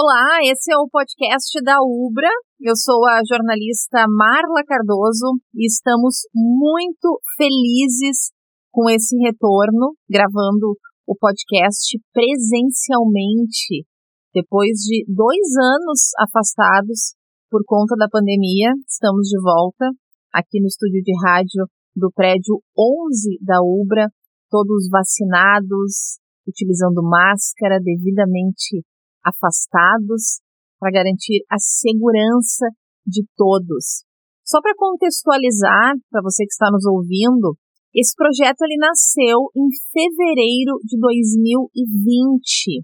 Olá, esse é o podcast da Ubra. Eu sou a jornalista Marla Cardoso e estamos muito felizes com esse retorno, gravando o podcast presencialmente, depois de dois anos afastados por conta da pandemia. Estamos de volta aqui no estúdio de rádio do prédio 11 da Ubra, todos vacinados, utilizando máscara devidamente afastados para garantir a segurança de todos. Só para contextualizar, para você que está nos ouvindo, esse projeto ele nasceu em fevereiro de 2020.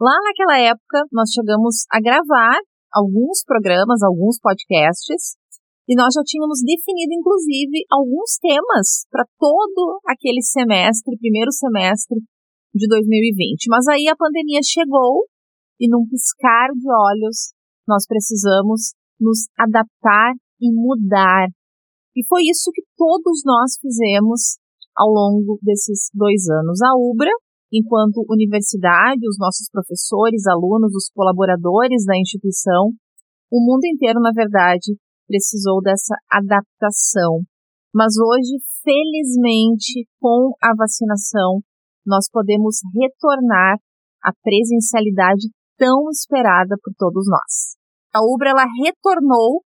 Lá naquela época, nós chegamos a gravar alguns programas, alguns podcasts, e nós já tínhamos definido, inclusive, alguns temas para todo aquele semestre, primeiro semestre de 2020. Mas aí a pandemia chegou e num piscar de olhos nós precisamos nos adaptar e mudar. E foi isso que todos nós fizemos ao longo desses dois anos. A UBRA, enquanto universidade, os nossos professores, alunos, os colaboradores da instituição, o mundo inteiro, na verdade, precisou dessa adaptação. Mas hoje, felizmente, com a vacinação, nós podemos retornar à presencialidade tão esperada por todos nós. A Ubra ela retornou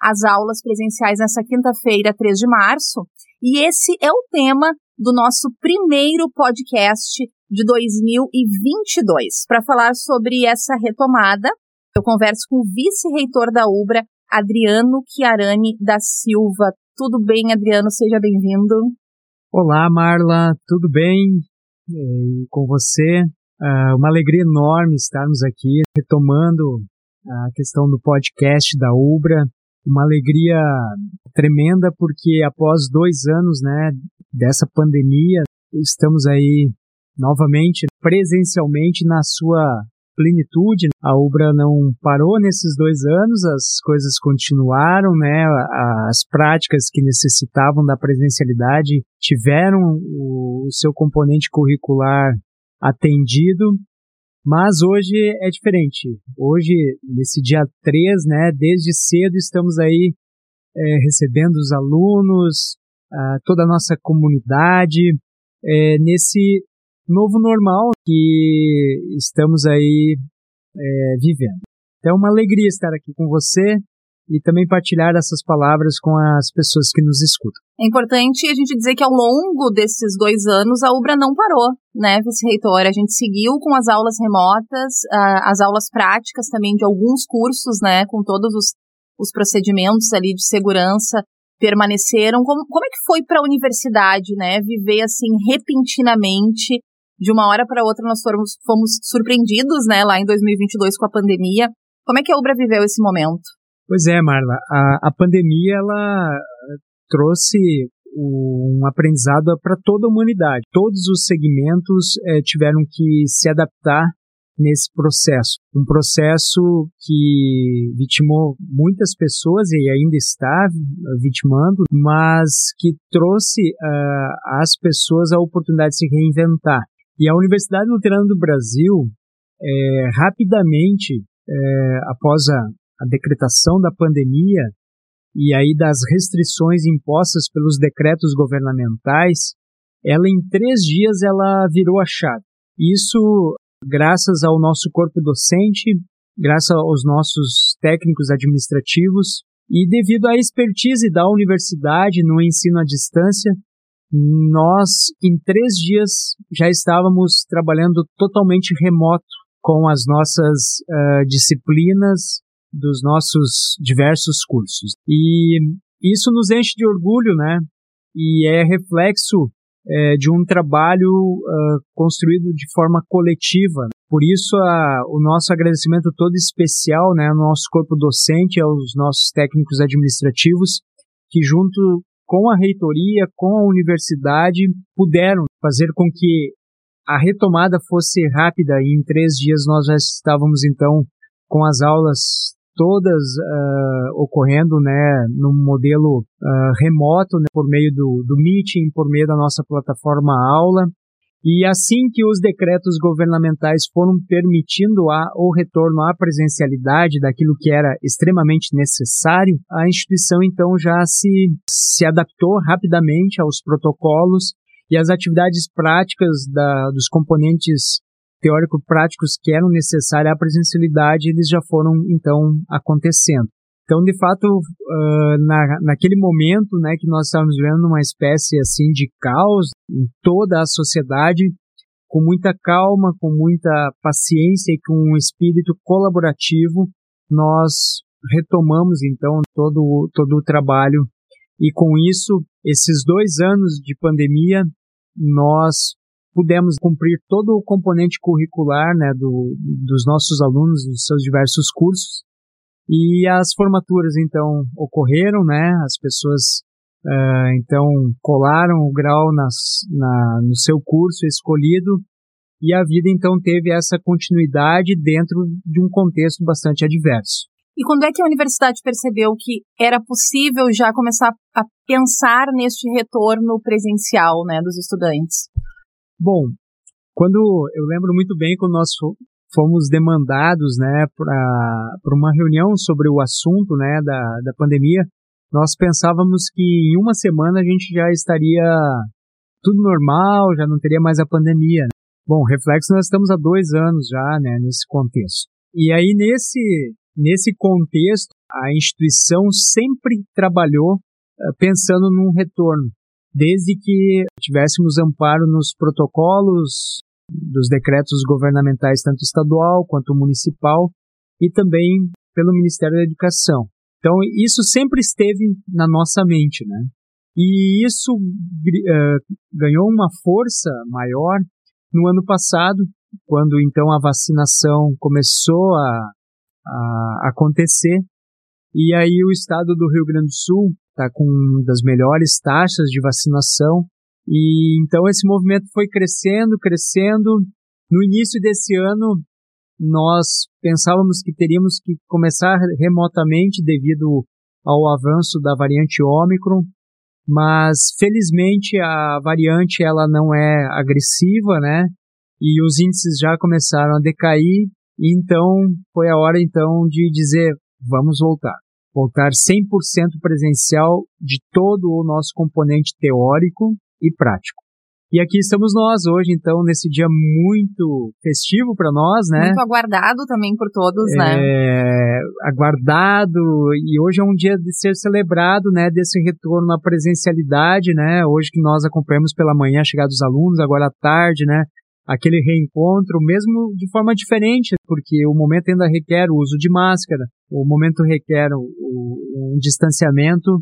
às aulas presenciais nessa quinta-feira, 3 de março, e esse é o tema do nosso primeiro podcast de 2022. Para falar sobre essa retomada, eu converso com o vice-reitor da Ubra, Adriano Chiarani da Silva. Tudo bem, Adriano? Seja bem-vindo. Olá, Marla, tudo bem? E com você? Uh, uma alegria enorme estarmos aqui retomando a questão do podcast da Ubra. Uma alegria tremenda porque após dois anos né, dessa pandemia, estamos aí novamente presencialmente na sua plenitude. A Ubra não parou nesses dois anos, as coisas continuaram, né? As práticas que necessitavam da presencialidade tiveram o seu componente curricular atendido, mas hoje é diferente. Hoje, nesse dia 3, né, desde cedo estamos aí é, recebendo os alunos, toda a nossa comunidade, é, nesse novo normal que estamos aí é, vivendo. Então, é uma alegria estar aqui com você e também partilhar essas palavras com as pessoas que nos escutam. É importante a gente dizer que ao longo desses dois anos a UBRA não parou, né, vice-reitor? A gente seguiu com as aulas remotas, as aulas práticas também de alguns cursos, né, com todos os, os procedimentos ali de segurança permaneceram. Como, como é que foi para a universidade, né, viver assim repentinamente de uma hora para outra nós fomos, fomos surpreendidos, né, lá em 2022 com a pandemia. Como é que a Ubra viveu esse momento? Pois é, Marla, a, a pandemia ela trouxe um aprendizado para toda a humanidade. Todos os segmentos é, tiveram que se adaptar nesse processo. Um processo que vitimou muitas pessoas e ainda está vitimando, mas que trouxe uh, às pessoas a oportunidade de se reinventar. E a Universidade Luterana do Brasil, é, rapidamente, é, após a, a decretação da pandemia e aí das restrições impostas pelos decretos governamentais, ela em três dias ela virou a chave. Isso graças ao nosso corpo docente, graças aos nossos técnicos administrativos e devido à expertise da universidade no ensino à distância, nós em três dias já estávamos trabalhando totalmente remoto com as nossas uh, disciplinas dos nossos diversos cursos. E isso nos enche de orgulho, né? E é reflexo é, de um trabalho uh, construído de forma coletiva. Por isso, a, o nosso agradecimento todo especial né, ao nosso corpo docente, aos nossos técnicos administrativos, que junto com a reitoria, com a universidade, puderam fazer com que a retomada fosse rápida e em três dias nós já estávamos então com as aulas todas uh, ocorrendo né, num modelo uh, remoto, né, por meio do, do Meeting, por meio da nossa plataforma aula. E assim que os decretos governamentais foram permitindo a, o retorno à presencialidade daquilo que era extremamente necessário, a instituição então já se, se adaptou rapidamente aos protocolos e as atividades práticas da, dos componentes teórico-práticos que eram necessários à presencialidade, eles já foram então acontecendo. Então, de fato, uh, na, naquele momento, né, que nós estávamos vivendo uma espécie assim de caos em toda a sociedade, com muita calma, com muita paciência e com um espírito colaborativo, nós retomamos então todo todo o trabalho e com isso, esses dois anos de pandemia, nós pudemos cumprir todo o componente curricular né, do, dos nossos alunos, dos seus diversos cursos, e as formaturas, então, ocorreram, né? As pessoas, uh, então, colaram o grau nas, na, no seu curso escolhido e a vida, então, teve essa continuidade dentro de um contexto bastante adverso. E quando é que a universidade percebeu que era possível já começar a pensar neste retorno presencial, né, dos estudantes? Bom, quando eu lembro muito bem quando nós fomos demandados né, para uma reunião sobre o assunto né, da, da pandemia, nós pensávamos que em uma semana a gente já estaria tudo normal, já não teria mais a pandemia. Bom, reflexo, nós estamos há dois anos já né, nesse contexto. E aí, nesse, nesse contexto, a instituição sempre trabalhou uh, pensando num retorno, desde que tivéssemos amparo nos protocolos dos decretos governamentais, tanto estadual quanto municipal, e também pelo Ministério da Educação. Então, isso sempre esteve na nossa mente, né? E isso uh, ganhou uma força maior no ano passado, quando então a vacinação começou a, a acontecer. E aí o estado do Rio Grande do Sul está com das melhores taxas de vacinação e então esse movimento foi crescendo, crescendo. No início desse ano, nós pensávamos que teríamos que começar remotamente devido ao avanço da variante Ômicron, mas felizmente a variante ela não é agressiva, né? E os índices já começaram a decair, então foi a hora então de dizer vamos voltar. Voltar 100% presencial de todo o nosso componente teórico e prático. E aqui estamos nós hoje, então, nesse dia muito festivo para nós, né? Muito aguardado também por todos, né? é, né? Aguardado, e hoje é um dia de ser celebrado, né? Desse retorno à presencialidade, né? Hoje que nós acompanhamos pela manhã a chegada dos alunos, agora à tarde, né? Aquele reencontro, mesmo de forma diferente, porque o momento ainda requer o uso de máscara, o momento requer o, um distanciamento,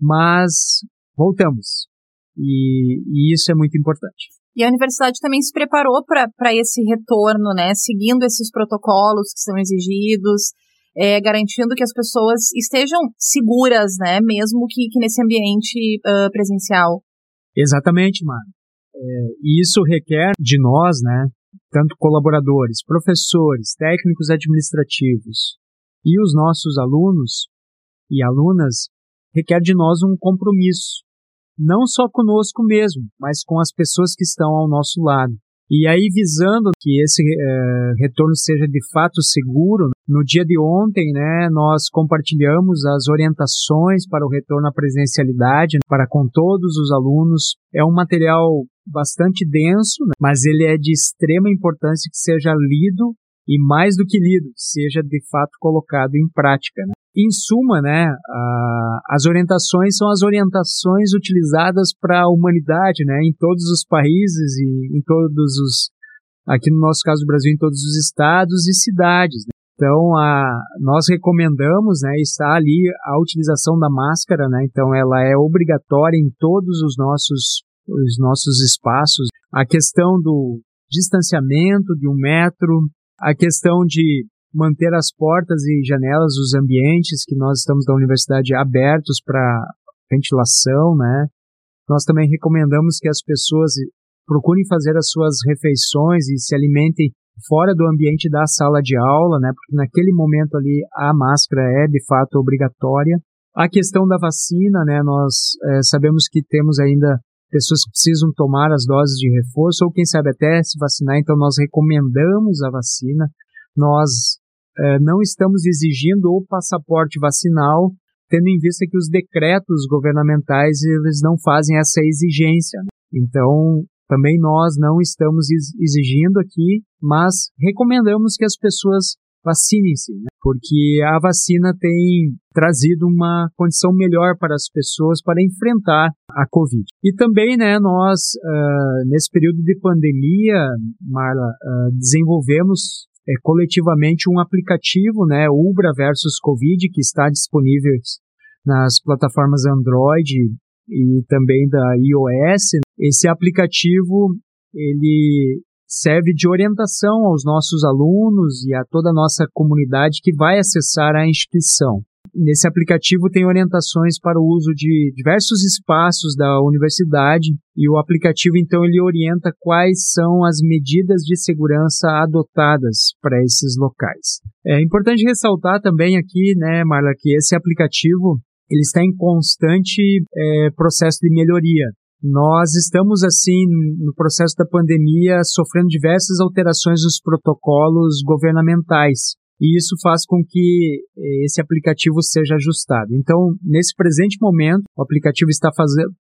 mas voltamos e, e isso é muito importante. E a universidade também se preparou para esse retorno, né? Seguindo esses protocolos que são exigidos, é, garantindo que as pessoas estejam seguras, né? Mesmo que, que nesse ambiente uh, presencial. Exatamente, mano. E isso requer de nós, né? Tanto colaboradores, professores, técnicos administrativos e os nossos alunos e alunas, requer de nós um compromisso não só conosco mesmo, mas com as pessoas que estão ao nosso lado. E aí, visando que esse é, retorno seja de fato seguro, no dia de ontem, né, nós compartilhamos as orientações para o retorno à presencialidade para com todos os alunos. É um material bastante denso, né, mas ele é de extrema importância que seja lido e mais do que lido, seja de fato colocado em prática. Né? Em suma, né, a, as orientações são as orientações utilizadas para a humanidade, né, em todos os países e em todos os, aqui no nosso caso do Brasil, em todos os estados e cidades. Né? Então, a, nós recomendamos, né, está ali a utilização da máscara, né, então ela é obrigatória em todos os nossos, os nossos espaços. A questão do distanciamento de um metro, a questão de manter as portas e janelas dos ambientes que nós estamos da universidade abertos para ventilação, né? Nós também recomendamos que as pessoas procurem fazer as suas refeições e se alimentem fora do ambiente da sala de aula, né? Porque naquele momento ali a máscara é de fato obrigatória. A questão da vacina, né? Nós é, sabemos que temos ainda pessoas que precisam tomar as doses de reforço ou quem sabe até se vacinar, então nós recomendamos a vacina. Nós eh, não estamos exigindo o passaporte vacinal, tendo em vista que os decretos governamentais eles não fazem essa exigência. Né? Então, também nós não estamos exigindo aqui, mas recomendamos que as pessoas vacinem-se, né? porque a vacina tem trazido uma condição melhor para as pessoas para enfrentar a Covid. E também, né, nós, uh, nesse período de pandemia, Marla, uh, desenvolvemos é, coletivamente um aplicativo, né, Ubra versus Covid, que está disponível nas plataformas Android e também da iOS. Esse aplicativo ele serve de orientação aos nossos alunos e a toda a nossa comunidade que vai acessar a instituição. Nesse aplicativo tem orientações para o uso de diversos espaços da universidade e o aplicativo então ele orienta quais são as medidas de segurança adotadas para esses locais. É importante ressaltar também aqui, né, Marla, que esse aplicativo ele está em constante é, processo de melhoria. Nós estamos, assim, no processo da pandemia, sofrendo diversas alterações nos protocolos governamentais. E isso faz com que eh, esse aplicativo seja ajustado. Então, nesse presente momento, o aplicativo está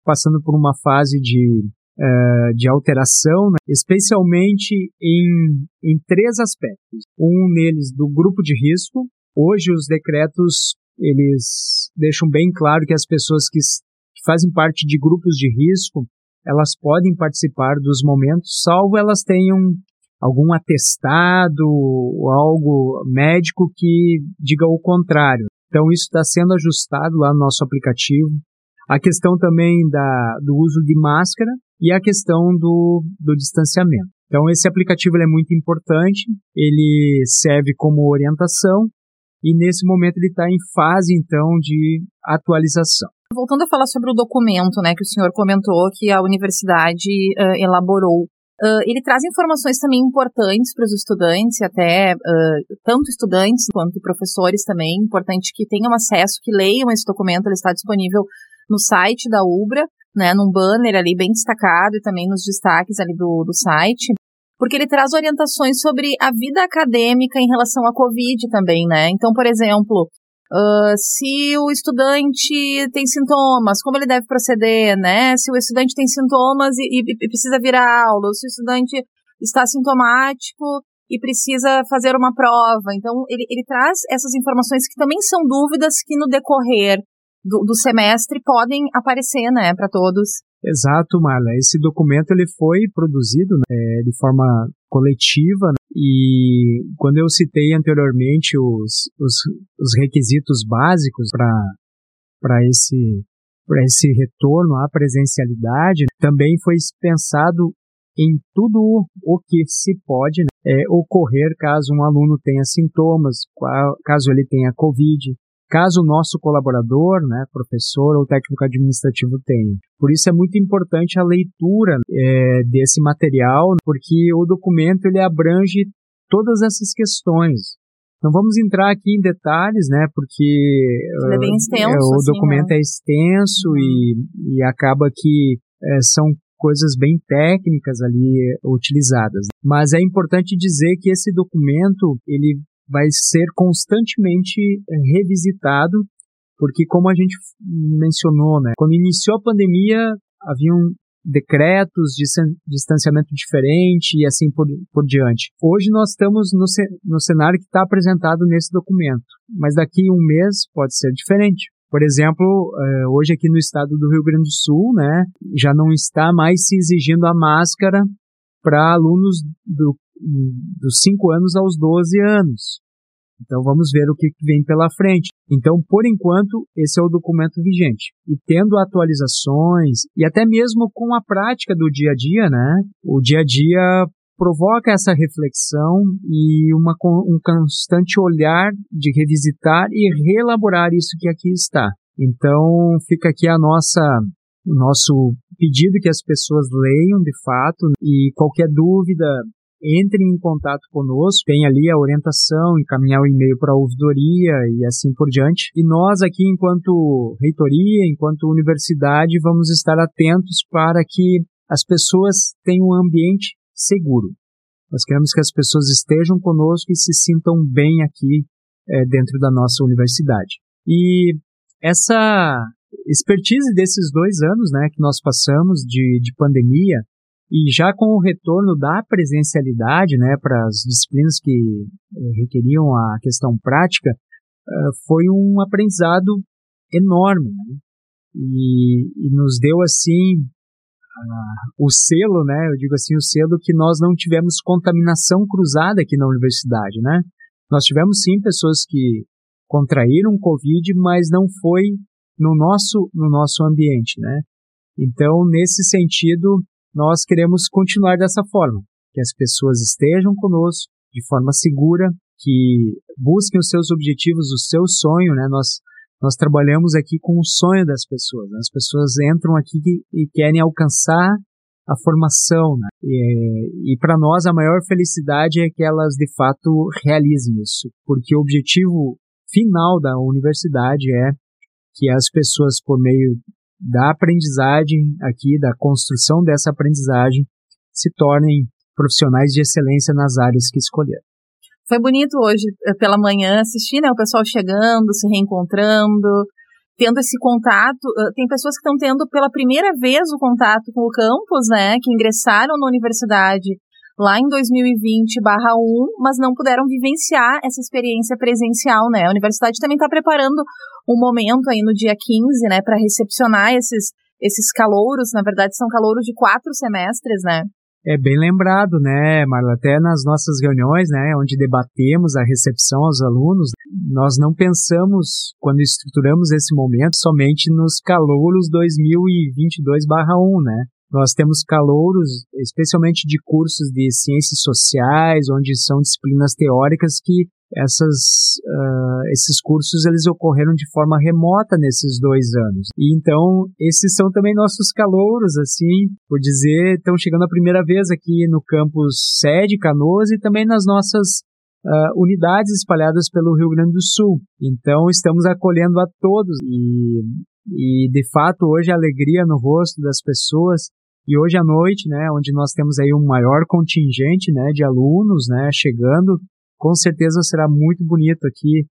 passando por uma fase de, uh, de alteração, né? especialmente em, em três aspectos. Um neles do grupo de risco. Hoje, os decretos eles deixam bem claro que as pessoas que fazem parte de grupos de risco, elas podem participar dos momentos, salvo elas tenham algum atestado ou algo médico que diga o contrário. Então, isso está sendo ajustado lá no nosso aplicativo. A questão também da, do uso de máscara e a questão do, do distanciamento. Então, esse aplicativo é muito importante, ele serve como orientação e nesse momento ele está em fase, então, de atualização. Voltando a falar sobre o documento, né, que o senhor comentou que a universidade uh, elaborou, uh, ele traz informações também importantes para os estudantes, até uh, tanto estudantes quanto professores também, importante que tenham acesso, que leiam esse documento, ele está disponível no site da UBRA, né, num banner ali bem destacado e também nos destaques ali do, do site, porque ele traz orientações sobre a vida acadêmica em relação à Covid também, né? Então, por exemplo, Uh, se o estudante tem sintomas, como ele deve proceder, né? Se o estudante tem sintomas e, e, e, precisa vir à aula, se o estudante está sintomático e precisa fazer uma prova. Então, ele, ele traz essas informações que também são dúvidas que no decorrer do, do semestre podem aparecer, né, para todos. Exato, Marla. Esse documento ele foi produzido né, de forma coletiva né, e quando eu citei anteriormente os, os, os requisitos básicos para esse esse retorno à presencialidade, também foi pensado em tudo o que se pode né, é, ocorrer caso um aluno tenha sintomas, caso ele tenha Covid, caso o nosso colaborador, né, professor ou técnico administrativo tenha. Por isso é muito importante a leitura é, desse material, porque o documento ele abrange todas essas questões. Não vamos entrar aqui em detalhes, né, porque é bem extenso, é, o assim, documento né? é extenso e, e acaba que é, são coisas bem técnicas ali utilizadas. Mas é importante dizer que esse documento ele vai ser constantemente eh, revisitado, porque como a gente mencionou, né, quando iniciou a pandemia, haviam decretos de distanciamento diferente e assim por, por diante. Hoje nós estamos no, no cenário que está apresentado nesse documento, mas daqui a um mês pode ser diferente. Por exemplo, eh, hoje aqui no estado do Rio Grande do Sul, né, já não está mais se exigindo a máscara para alunos do dos 5 anos aos 12 anos. Então vamos ver o que vem pela frente. Então, por enquanto, esse é o documento vigente. E tendo atualizações, e até mesmo com a prática do dia a dia, né? O dia a dia provoca essa reflexão e uma, um constante olhar de revisitar e reelaborar isso que aqui está. Então, fica aqui a nossa o nosso pedido que as pessoas leiam de fato e qualquer dúvida entrem em contato conosco, tem ali a orientação, encaminhar o e-mail para a ouvidoria e assim por diante. E nós aqui, enquanto reitoria, enquanto universidade, vamos estar atentos para que as pessoas tenham um ambiente seguro. Nós queremos que as pessoas estejam conosco e se sintam bem aqui é, dentro da nossa universidade. E essa expertise desses dois anos né, que nós passamos de, de pandemia e já com o retorno da presencialidade né, para as disciplinas que eh, requeriam a questão prática, uh, foi um aprendizado enorme. Né? E, e, nos deu assim uh, o selo, né, eu digo assim, o selo que nós não tivemos contaminação cruzada aqui na universidade. Né? Nós tivemos sim pessoas que contraíram Covid, mas não foi no nosso, no nosso ambiente. Né? Então, nesse sentido, nós queremos continuar dessa forma, que as pessoas estejam conosco de forma segura, que busquem os seus objetivos, o seu sonho, né? Nós nós trabalhamos aqui com o sonho das pessoas. Né? As pessoas entram aqui e querem alcançar a formação, né? E, e para nós a maior felicidade é que elas de fato realizem isso, porque o objetivo final da universidade é que as pessoas, por meio da aprendizagem aqui, da construção dessa aprendizagem, se tornem profissionais de excelência nas áreas que escolheram. Foi bonito hoje eh, pela manhã assistir, né, o pessoal chegando, se reencontrando, tendo esse contato. Eh, tem pessoas que estão tendo pela primeira vez o contato com o campus, né, que ingressaram na universidade lá em 2020/1, mas não puderam vivenciar essa experiência presencial, né? A universidade também está preparando um momento aí no dia 15, né, para recepcionar esses esses calouros, na verdade são calouros de quatro semestres, né? É bem lembrado, né, Marla? Até nas nossas reuniões, né, onde debatemos a recepção aos alunos, nós não pensamos, quando estruturamos esse momento, somente nos calouros 2022/1, né? Nós temos calouros, especialmente de cursos de ciências sociais, onde são disciplinas teóricas que essas, uh, esses cursos eles ocorreram de forma remota nesses dois anos. E então, esses são também nossos calouros, assim, por dizer, estão chegando a primeira vez aqui no campus sede, Canoas, e também nas nossas uh, unidades espalhadas pelo Rio Grande do Sul. Então, estamos acolhendo a todos e, e de fato, hoje a alegria no rosto das pessoas e hoje à noite, né, onde nós temos aí um maior contingente, né, de alunos, né, chegando, com certeza será muito bonito aqui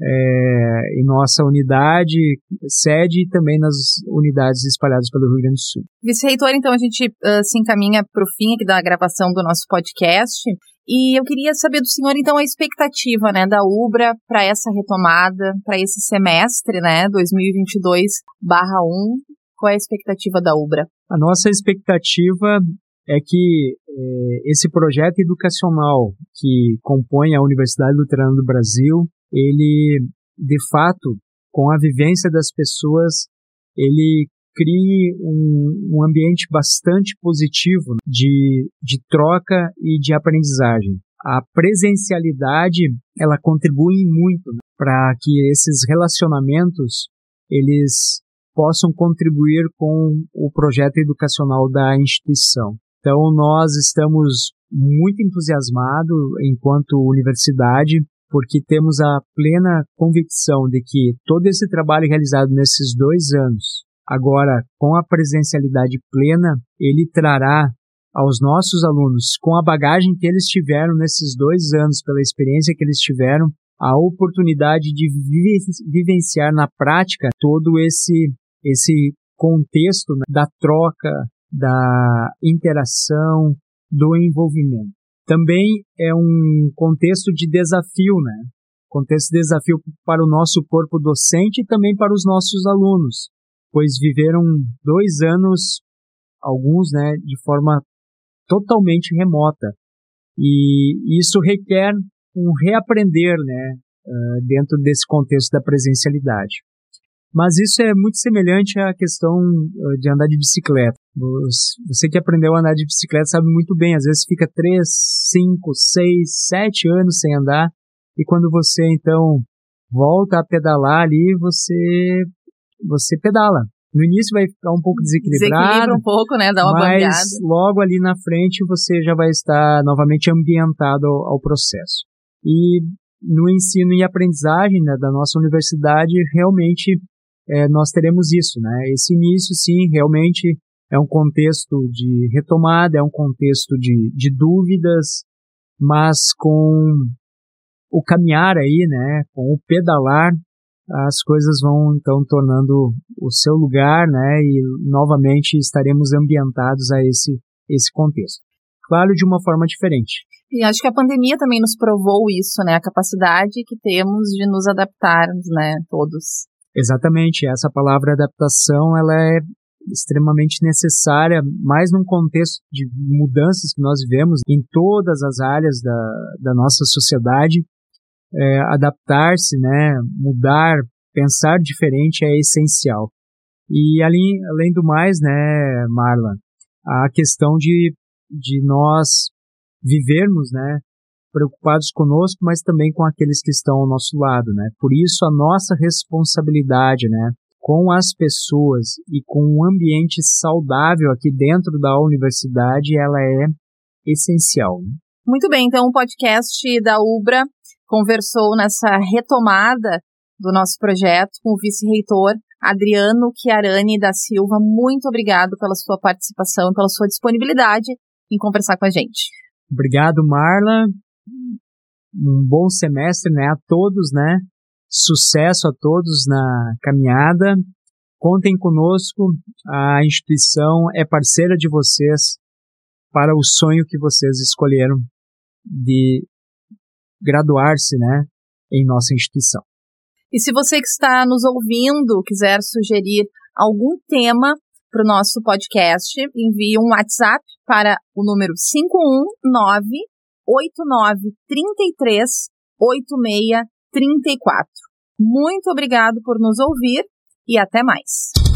é, em nossa unidade, sede e também nas unidades espalhadas pelo Rio Grande do Sul. Vice-reitor, então a gente uh, se encaminha para o fim aqui da gravação do nosso podcast. E eu queria saber do senhor, então, a expectativa né, da UBRA para essa retomada, para esse semestre, né, 2022-1. Qual é a expectativa da UBRA? A nossa expectativa é que é, esse projeto educacional que compõe a Universidade Luterana do Brasil, ele, de fato, com a vivência das pessoas, ele crie um, um ambiente bastante positivo de, de troca e de aprendizagem. A presencialidade, ela contribui muito né, para que esses relacionamentos, eles possam contribuir com o projeto educacional da instituição. Então, nós estamos muito entusiasmados enquanto universidade, porque temos a plena convicção de que todo esse trabalho realizado nesses dois anos, agora com a presencialidade plena, ele trará aos nossos alunos, com a bagagem que eles tiveram nesses dois anos, pela experiência que eles tiveram, a oportunidade de vivenciar na prática todo esse, esse contexto né, da troca, da interação, do envolvimento. Também é um contexto de desafio, né? Contexto de desafio para o nosso corpo docente e também para os nossos alunos, pois viveram dois anos, alguns, né, de forma totalmente remota. E isso requer um reaprender, né, dentro desse contexto da presencialidade. Mas isso é muito semelhante à questão de andar de bicicleta. Você que aprendeu a andar de bicicleta sabe muito bem, às vezes fica 3, 5, 6, 7 anos sem andar, e quando você então volta a pedalar ali, você você pedala. No início vai ficar um pouco desequilibrado. Desequilibra um pouco, né? Dá uma mas bandeada. logo ali na frente você já vai estar novamente ambientado ao, ao processo. E no ensino e aprendizagem né, da nossa universidade, realmente é, nós teremos isso, né? Esse início, sim, realmente é um contexto de retomada, é um contexto de, de dúvidas, mas com o caminhar aí, né, com o pedalar, as coisas vão então tornando o seu lugar, né, e novamente estaremos ambientados a esse esse contexto. Claro, de uma forma diferente. E acho que a pandemia também nos provou isso, né, a capacidade que temos de nos adaptarmos, né, todos. Exatamente, essa palavra adaptação, ela é extremamente necessária, mais num contexto de mudanças que nós vivemos em todas as áreas da, da nossa sociedade. É, Adaptar-se, né, mudar, pensar diferente é essencial. E além, além do mais, né, Marla, a questão de, de nós vivermos, né, preocupados conosco, mas também com aqueles que estão ao nosso lado, né? Por isso a nossa responsabilidade, né, com as pessoas e com um ambiente saudável aqui dentro da universidade, ela é essencial. Né? Muito bem, então o podcast da Ubra conversou nessa retomada do nosso projeto com o vice-reitor Adriano Chiarani da Silva. Muito obrigado pela sua participação, pela sua disponibilidade em conversar com a gente. Obrigado, Marla. Um bom semestre, né, a todos, né? Sucesso a todos na caminhada. Contem conosco. A instituição é parceira de vocês para o sonho que vocês escolheram de graduar-se, né, em nossa instituição. E se você que está nos ouvindo quiser sugerir algum tema para o nosso podcast, envie um WhatsApp para o número 519 8933 8634. Muito obrigado por nos ouvir e até mais.